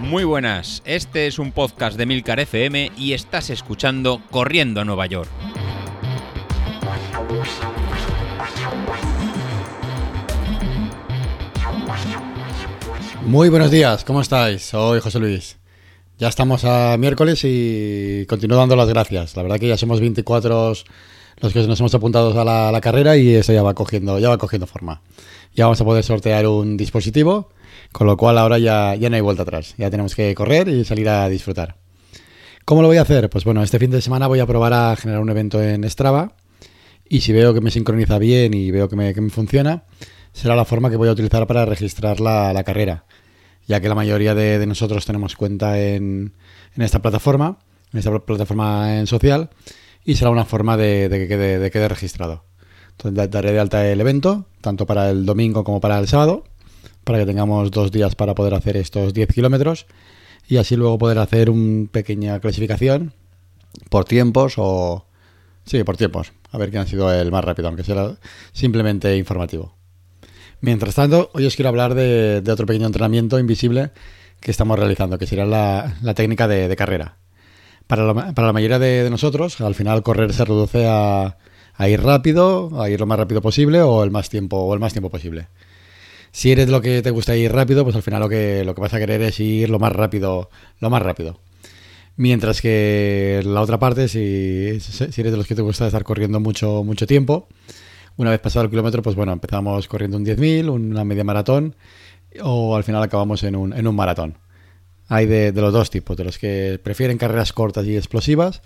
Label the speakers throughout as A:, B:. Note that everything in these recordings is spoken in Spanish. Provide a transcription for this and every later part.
A: Muy buenas, este es un podcast de Milcar FM y estás escuchando Corriendo a Nueva York.
B: Muy buenos días, ¿cómo estáis? Soy José Luis. Ya estamos a miércoles y continúo dando las gracias. La verdad que ya somos 24 los que nos hemos apuntado a la, a la carrera y eso ya va cogiendo, ya va cogiendo forma. Ya vamos a poder sortear un dispositivo con lo cual ahora ya, ya no hay vuelta atrás. Ya tenemos que correr y salir a disfrutar. ¿Cómo lo voy a hacer? Pues bueno, este fin de semana voy a probar a generar un evento en Strava. Y si veo que me sincroniza bien y veo que me, que me funciona, será la forma que voy a utilizar para registrar la, la carrera. Ya que la mayoría de, de nosotros tenemos cuenta en, en, esta plataforma, en esta plataforma en social, y será una forma de, de que quede, de quede registrado. Entonces daré de alta el evento, tanto para el domingo como para el sábado para que tengamos dos días para poder hacer estos 10 kilómetros y así luego poder hacer una pequeña clasificación por tiempos o... Sí, por tiempos. A ver quién ha sido el más rápido, aunque sea simplemente informativo. Mientras tanto, hoy os quiero hablar de, otro pequeño entrenamiento invisible que estamos realizando, que será la, técnica de, carrera. Para la, mayoría de, nosotros, al final correr se reduce a, a, ir rápido, a ir lo más rápido posible o el más tiempo, o el más tiempo posible si eres lo que te gusta ir rápido, pues al final lo que, lo que vas a querer es ir lo más rápido, lo más rápido. Mientras que la otra parte, si, eres de los que te gusta estar corriendo mucho, mucho tiempo, una vez pasado el kilómetro, pues bueno, empezamos corriendo un 10.000, una media maratón, o al final acabamos en un, en un maratón. Hay de, los dos tipos, de los que prefieren carreras cortas y explosivas,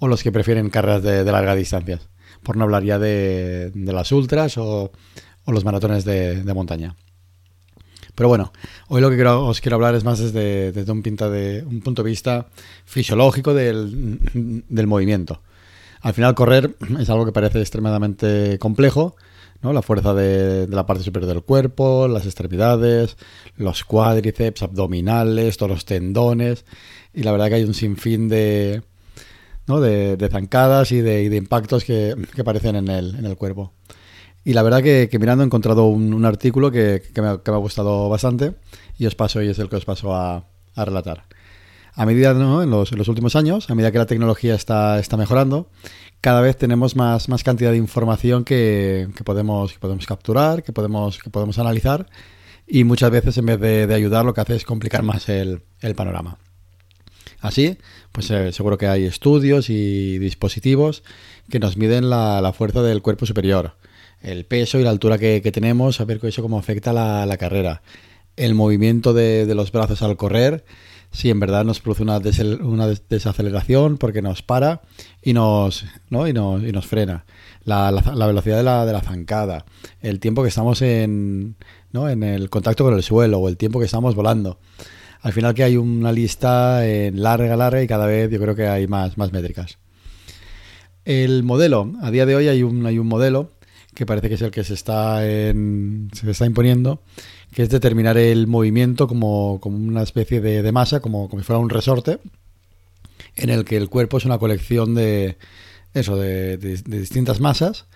B: o los que prefieren carreras de, de larga distancia. Por no hablar ya de, de las ultras o o los maratones de, montaña. Pero bueno, hoy lo que os quiero hablar es más desde, un, pinta de, un punto de vista fisiológico del, del, movimiento. Al final correr es algo que parece extremadamente complejo, ¿no? La fuerza de, la parte superior del cuerpo, las extremidades, los cuádriceps, abdominales, todos los tendones. Y la verdad que hay un sinfín de, ¿no? de, zancadas y de, impactos que, aparecen en el, cuerpo. Y la verdad que, mirando he encontrado un, artículo que, me, ha gustado bastante y os paso y es el que os paso a, relatar. A medida, ¿no? en, los, últimos años, a medida que la tecnología está, está mejorando, cada vez tenemos más, más cantidad de información que, podemos, podemos capturar, que podemos, que podemos analizar y muchas veces en vez de, de ayudar lo que hace es complicar más el panorama. Así, pues eh, seguro que hay estudios y dispositivos que nos miden la, fuerza del cuerpo superior, el peso y la altura que, tenemos, a ver eso cómo afecta la, la carrera. El movimiento de, los brazos al correr, si en verdad nos produce una, des, una desaceleración porque nos para y nos, ¿no? y nos, y nos frena. La, la, velocidad de de la zancada, el tiempo que estamos en, ¿no? en el contacto con el suelo o el tiempo que estamos volando. Al final que hay una lista larga, larga y cada vez yo creo que hay más, más métricas. El modelo, a día de hoy hay un, hay un modelo que parece que es el que se está, en, se está imponiendo, que es determinar el movimiento como, como una especie de, de masa, como, como, si fuera un resorte, en el que el cuerpo es una colección de, eso, de, de, de distintas masas,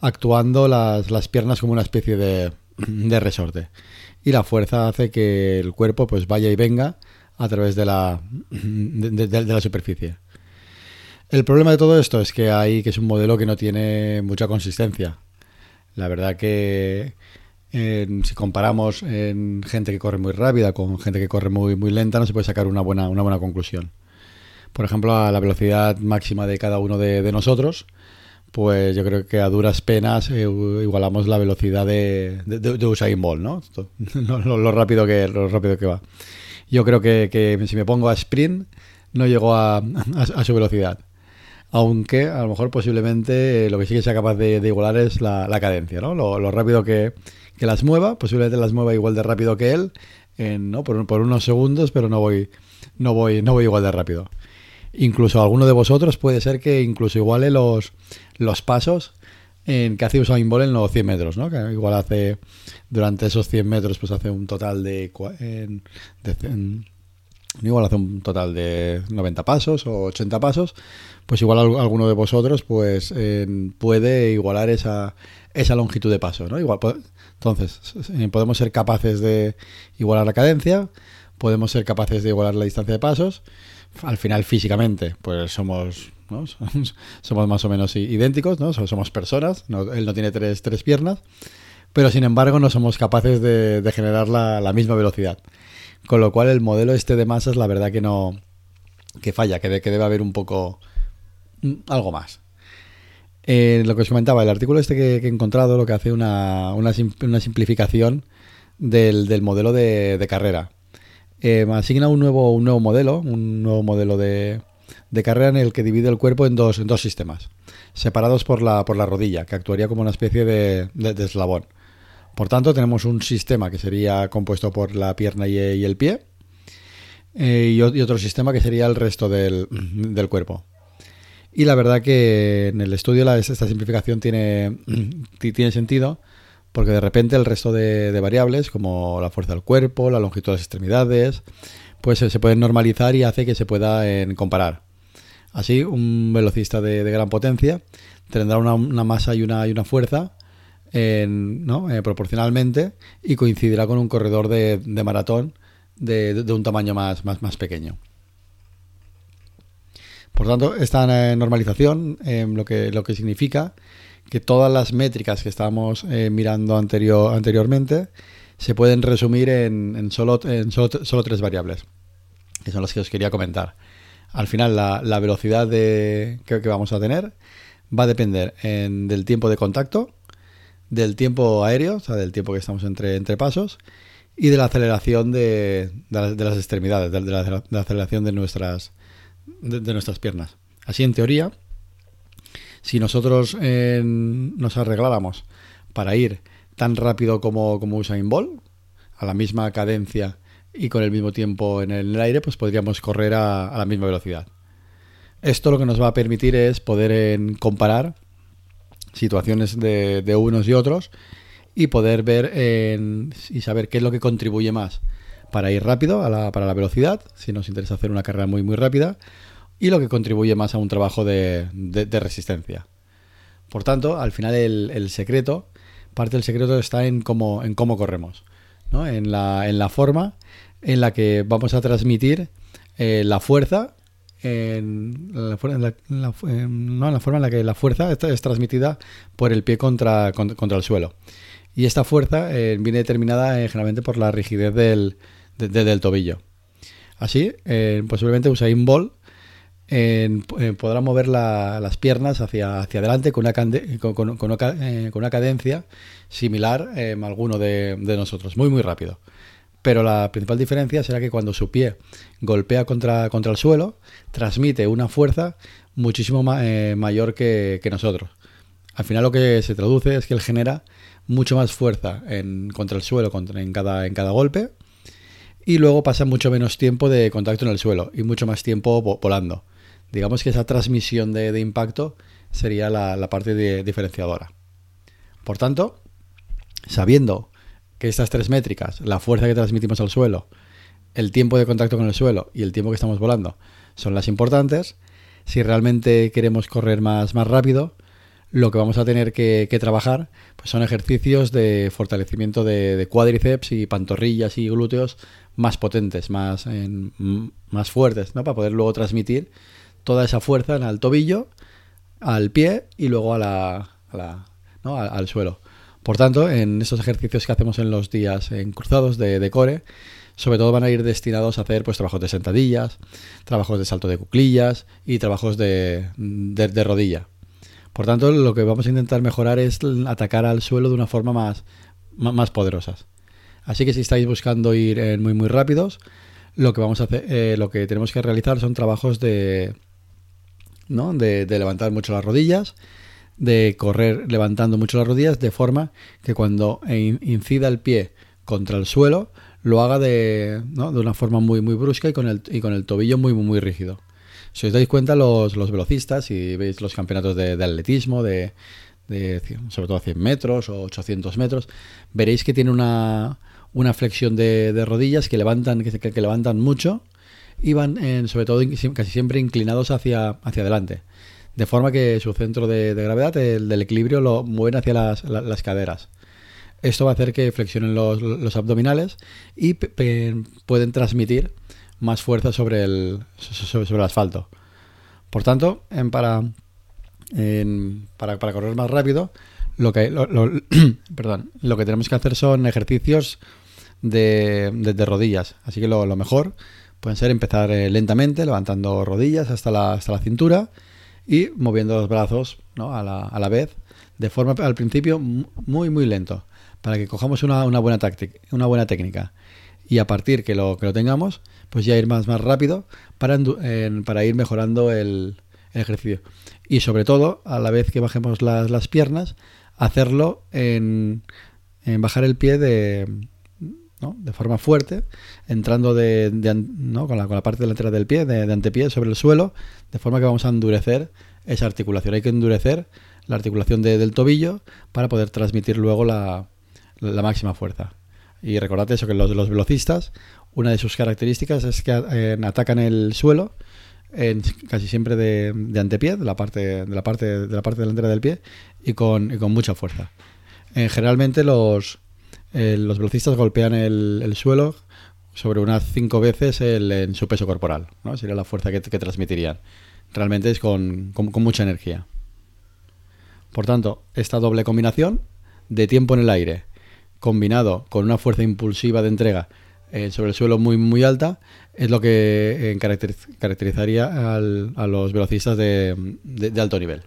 B: actuando las, las, piernas como una especie de, de resorte. Y la fuerza hace que el cuerpo pues vaya y venga a través de la, de, la superficie. El problema de todo esto es que hay que es un modelo que no tiene mucha consistencia. La verdad que si comparamos en gente que corre muy rápida con gente que corre muy, muy lenta, no se puede sacar una buena, una buena conclusión. Por ejemplo, a la velocidad máxima de cada uno de nosotros, pues yo creo que a duras penas eh, igualamos la velocidad de, de, Usain Bolt, ¿no? Lo, lo, rápido que, lo rápido que va. Yo creo que, que si me pongo a sprint, no llego a, a, su velocidad aunque a lo mejor posiblemente eh, lo que sí que sea capaz de, igualar es la, la cadencia, ¿no? Lo, rápido que, que, las mueva, posiblemente las mueva igual de rápido que él, ¿no? Por, por, unos segundos, pero no voy, no voy, no voy igual de rápido. Incluso alguno de vosotros puede ser que incluso iguale los, los pasos en que hace Usain Bolt en los 100 metros, ¿no? Que igual hace durante esos 100 metros pues hace un total de, en, de igual hace un total de 90 pasos o 80 pasos, pues igual alguno de vosotros pues puede igualar esa, esa longitud de paso, ¿no? Igual, entonces, podemos ser capaces de igualar la cadencia, podemos ser capaces de igualar la distancia de pasos. Al final, físicamente, pues somos, somos más o menos idénticos, ¿no? Somos personas, él no tiene tres, tres piernas, pero sin embargo no somos capaces de, generar la, misma velocidad. Con lo cual el modelo este de masas, la verdad que no, que falla, que, que debe haber un poco, mm, algo más. Eh, lo que os comentaba, el artículo este que, he encontrado lo que hace una, una, simplificación del, modelo de, carrera. Eh, asigna un nuevo, un nuevo modelo, un nuevo modelo de, carrera en el que divide el cuerpo en dos, en dos sistemas, separados por la, por la rodilla, que actuaría como una especie de, eslabón. Por tanto, tenemos un sistema que sería compuesto por la pierna y, el pie, eh, y, otro sistema que sería el resto del, del cuerpo. Y la verdad que en el estudio esta simplificación tiene, tiene sentido porque de repente el resto de, variables, como la fuerza del cuerpo, la longitud de las extremidades, pues se pueden normalizar y hace que se pueda comparar. Así, un velocista de, gran potencia tendrá una, masa y una, fuerza ¿no? Eh, proporcionalmente y coincidirá con un corredor de, maratón de, un tamaño más, pequeño. Por tanto, esta normalización lo, que, significa que todas las métricas que estábamos eh, mirando anterior, anteriormente se pueden resumir en, solo, en solo, tres variables, que son las que os quería comentar. Al final, la, velocidad de, que, vamos a tener va a depender del tiempo de contacto, del tiempo aéreo, o sea, del tiempo que estamos entre, entre pasos, y de la aceleración de, las extremidades, de la aceleración de nuestras, de, nuestras piernas. Así, en teoría, si nosotros eh, nos arregláramos para ir tan rápido como, como Usain Bolt, a la misma cadencia y con el mismo tiempo en el aire, pues podríamos correr a, la misma velocidad. Esto lo que nos va a permitir es poder comparar situaciones de, unos y otros y poder ver y saber qué es lo que contribuye más para ir rápido a la, para la velocidad, si nos interesa hacer una carrera muy muy rápida, y lo que contribuye más a un trabajo de, resistencia. Por tanto, al final el, secreto, parte del secreto está en cómo, en cómo corremos, ¿no? en, la, en la forma en la que vamos a transmitir eh, la fuerza en la, forma en la que la fuerza es transmitida por el pie contra, contra, el suelo. Y esta fuerza eh, viene determinada eh, generalmente por la rigidez del, del tobillo. Así, eh, posiblemente Usain Bolt eh, podrá mover las piernas hacia, hacia adelante con una, eh, cadencia similar a alguno de, nosotros, muy muy rápido. Pero la principal diferencia será que cuando su pie golpea contra, el suelo, transmite una fuerza muchísimo mayor que, nosotros. Al final lo que se traduce es que él genera mucho más fuerza en, contra el suelo contra, en, cada, en cada golpe y luego pasa mucho menos tiempo de contacto en el suelo y mucho más tiempo volando. Digamos que esa transmisión de, impacto sería la, parte diferenciadora. Por tanto, sabiendo que estas tres métricas, la fuerza que transmitimos al suelo, el tiempo de contacto con el suelo y el tiempo que estamos volando, son las importantes, si realmente queremos correr más, más rápido, lo que vamos a tener que, trabajar pues son ejercicios de fortalecimiento de, cuádriceps y pantorrillas y glúteos más potentes, más, más fuertes, ¿no? para poder luego transmitir toda esa fuerza al tobillo, al pie y luego a la, al, suelo. Por tanto, en esos ejercicios que hacemos en los días en cruzados de, core, sobre todo van a ir destinados a hacer pues trabajos de sentadillas, trabajos de salto de cuclillas y trabajos de, de rodilla. Por tanto, lo que vamos a intentar mejorar es atacar al suelo de una forma más, más, poderosa. Así que si estáis buscando ir muy muy rápidos, lo que vamos a hacer, eh, lo que tenemos que realizar son trabajos de, de, levantar mucho las rodillas, de correr levantando mucho las rodillas, de forma que cuando incida el pie contra el suelo, lo haga de, de una forma muy muy brusca y con el, y con el tobillo muy muy, rígido. Si os dais cuenta, los, los velocistas, y veis los campeonatos de, atletismo, de, sobre todo a 100 metros o 800 metros, veréis que tiene una, una flexión de, rodillas que levantan, que, levantan mucho y van sobre todo casi siempre inclinados hacia, hacia adelante. De forma que su centro de, gravedad, el del equilibrio, lo mueven hacia las, caderas. Esto va a hacer que flexionen los, abdominales y pueden transmitir más fuerza sobre el, sobre, el asfalto. Por tanto, en, para, para, para, correr más rápido, lo que, perdón, lo que tenemos que hacer son ejercicios de, rodillas. Así que lo, mejor pueden ser empezar eh, lentamente, levantando rodillas hasta la, hasta la cintura y moviendo los brazos a, la, a, la, vez, de forma al principio muy, muy lento, para que cojamos una, buena, táctica, una buena técnica. Y a partir que lo, que lo tengamos, pues ya ir más, más rápido para, para ir mejorando el, ejercicio. Y sobre todo, a la vez que bajemos las, las piernas, hacerlo en, en bajar el pie de, de forma fuerte, entrando de, con, la, con, la, parte delantera del pie, de, antepié sobre el suelo, de forma que vamos a endurecer esa articulación. Hay que endurecer la articulación del tobillo para poder transmitir luego la, máxima fuerza. Y recordad eso, que los, los velocistas, una de sus características es que eh, atacan el suelo casi siempre de, de, antepié, de la parte, de la parte, de la parte delantera del pie, y con, y con mucha fuerza. Generalmente los, los velocistas golpean el, suelo sobre unas cinco veces en su peso corporal, ¿no? Sería la fuerza que, transmitirían. Realmente es con, mucha energía. Por tanto, esta doble combinación de tiempo en el aire, combinado con una fuerza impulsiva de entrega eh, sobre el suelo muy, muy alta, es lo que eh, caracterizaría a los velocistas de alto nivel.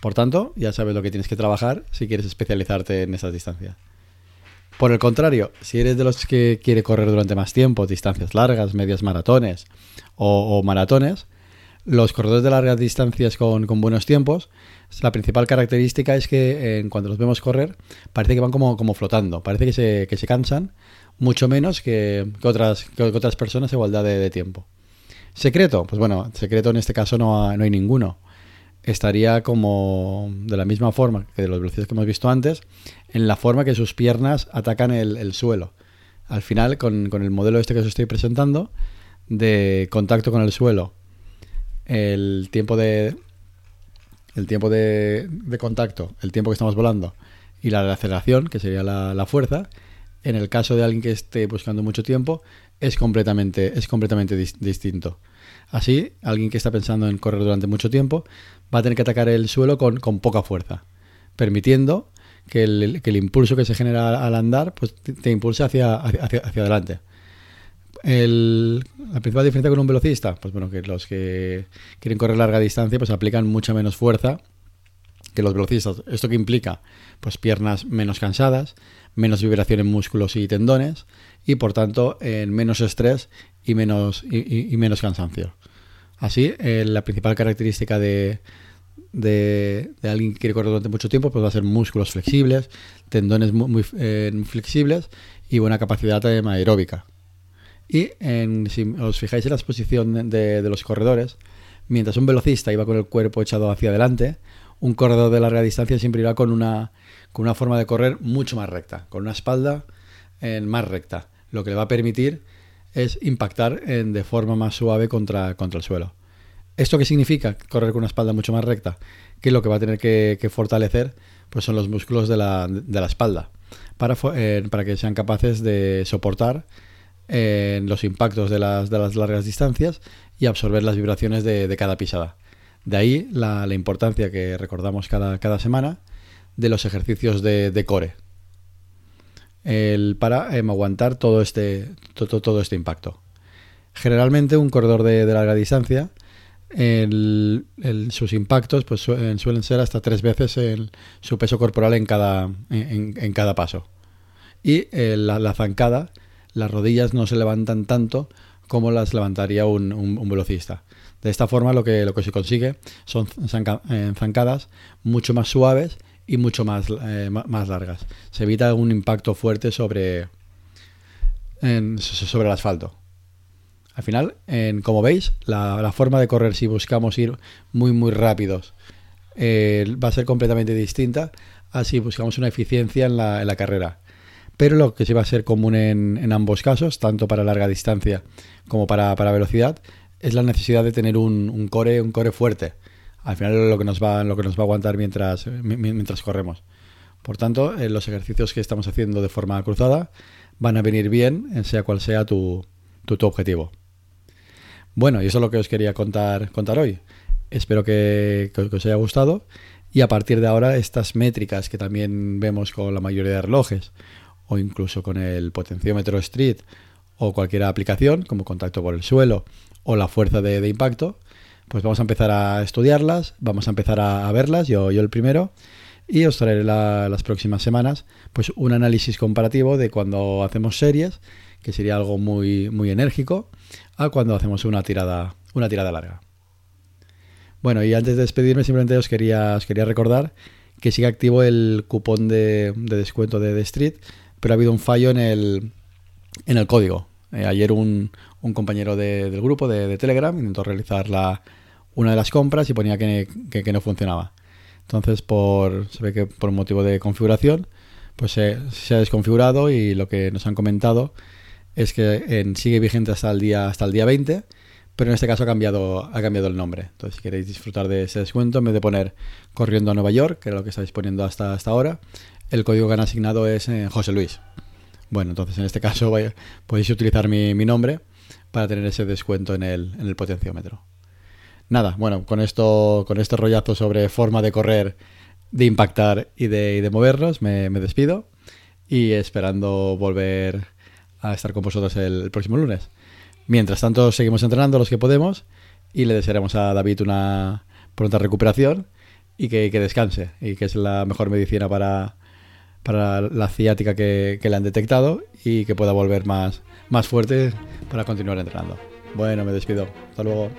B: Por tanto, ya sabes lo que tienes que trabajar si quieres especializarte en esas distancias. Por el contrario, si eres de los que quiere correr durante más tiempo, distancias largas, medias maratones o, maratones, los corredores de largas distancias con, buenos tiempos, la principal característica es que en cuando los vemos correr, parece que van como, como flotando, parece que se, que se cansan mucho menos que, otras, que otras personas a igualdad de, de, tiempo. ¿Secreto? Pues bueno, secreto en este caso no, no hay ninguno estaría como de la misma forma que de los velocidades que hemos visto antes, en la forma que sus piernas atacan el, suelo. Al final, con, el modelo este que os estoy presentando, de contacto con el suelo, el tiempo de el tiempo de, contacto, el tiempo que estamos volando y la aceleración, que sería la, fuerza, en el caso de alguien que esté buscando mucho tiempo, es completamente, es completamente distinto. Así, alguien que está pensando en correr durante mucho tiempo va a tener que atacar el suelo con, poca fuerza, permitiendo que el, impulso que se genera al andar pues, te, impulse hacia, hacia, adelante. la principal diferencia con un velocista, pues bueno, que los que quieren correr larga distancia pues aplican mucha menos fuerza que los velocistas. ¿Esto que implica? Pues piernas menos cansadas, menos vibración en músculos y tendones y por tanto en menos estrés y menos, y menos cansancio. Así, eh, la principal característica de, de, alguien que quiere correr durante mucho tiempo pues va a ser músculos flexibles, tendones muy, eh, flexibles y buena capacidad aeróbica. Y si os fijáis en la exposición de, los corredores, mientras un velocista iba con el cuerpo echado hacia adelante, un corredor de larga distancia siempre irá con una, con una forma de correr mucho más recta, con una espalda eh, más recta, lo que le va a permitir es impactar en, de forma más suave contra, contra el suelo. ¿Esto qué significa? Correr con una espalda mucho más recta. Que lo que va a tener que, fortalecer pues son los músculos de la, de la espalda para, para, que sean capaces de soportar los impactos de las, de las, largas distancias y absorber las vibraciones de, cada pisada. De ahí la, la, importancia que recordamos cada, cada semana de los ejercicios de, de core, el, para em, aguantar todo este, todo, todo, este impacto. Generalmente un corredor de, larga distancia, sus impactos pues, suelen ser hasta tres veces su peso corporal en cada, en, cada paso. Y eh, la, zancada, las rodillas no se levantan tanto como las levantaría un, un, velocista. De esta forma lo que, lo que se consigue son eh, zancadas mucho más suaves y mucho más, eh, más largas. Se evita un impacto fuerte sobre, sobre el asfalto. Al final, en, como veis, la, forma de correr si buscamos ir muy muy rápidos eh, va a ser completamente distinta a si buscamos una eficiencia en la, en la carrera. pero lo que sí va a ser común en, ambos casos, tanto para larga distancia como para, velocidad, es la necesidad de tener un, core, un core fuerte. Al final lo que nos va, lo que nos va a aguantar mientras, mientras corremos. Por tanto, eh, los ejercicios que estamos haciendo de forma cruzada van a venir bien, sea cual sea tu, tu, objetivo. Bueno, y eso es lo que os quería contar, contar hoy. Espero que, os haya gustado y a partir de ahora estas métricas que también vemos con la mayoría de relojes o incluso con el potenciómetro Street o cualquier aplicación como contacto por el suelo o la fuerza de, impacto, pues vamos a empezar a estudiarlas, vamos a empezar a, verlas, yo, yo el primero, y os traeré las próximas semanas pues un análisis comparativo de cuando hacemos series, que sería algo muy, muy enérgico, a cuando hacemos una tirada, una tirada larga. Bueno, y antes de despedirme, simplemente os quería, os quería recordar que sigue activo el cupón de, descuento de The Street, pero ha habido un fallo en el, en el código. Eh, ayer un, un compañero del grupo de, Telegram intentó realizar la, una de las compras y ponía que, no funcionaba. Entonces, por, se ve que por motivo de configuración, pues se, ha desconfigurado y lo que nos han comentado es que sigue vigente hasta el día hasta el día 20 pero en este caso ha cambiado, ha cambiado el nombre. Entonces, si queréis disfrutar de ese descuento, en vez de poner corriendo a Nueva York, que era lo que estáis poniendo hasta, hasta ahora, el código que han asignado es José Luis. Bueno, entonces en este caso podéis utilizar mi, nombre para tener ese descuento en el, en el potenciómetro. Nada, bueno, con esto, con este rollazo sobre forma de correr, de impactar y de, de movernos, me, despido y esperando volver a estar con vosotros el próximo lunes. Mientras tanto, seguimos entrenando los que podemos y le desearemos a David una pronta recuperación y que, descanse y que es la mejor medicina para, para la ciática que, le han detectado y que pueda volver más, más fuerte para continuar entrenando. Bueno, me despido. Hasta luego.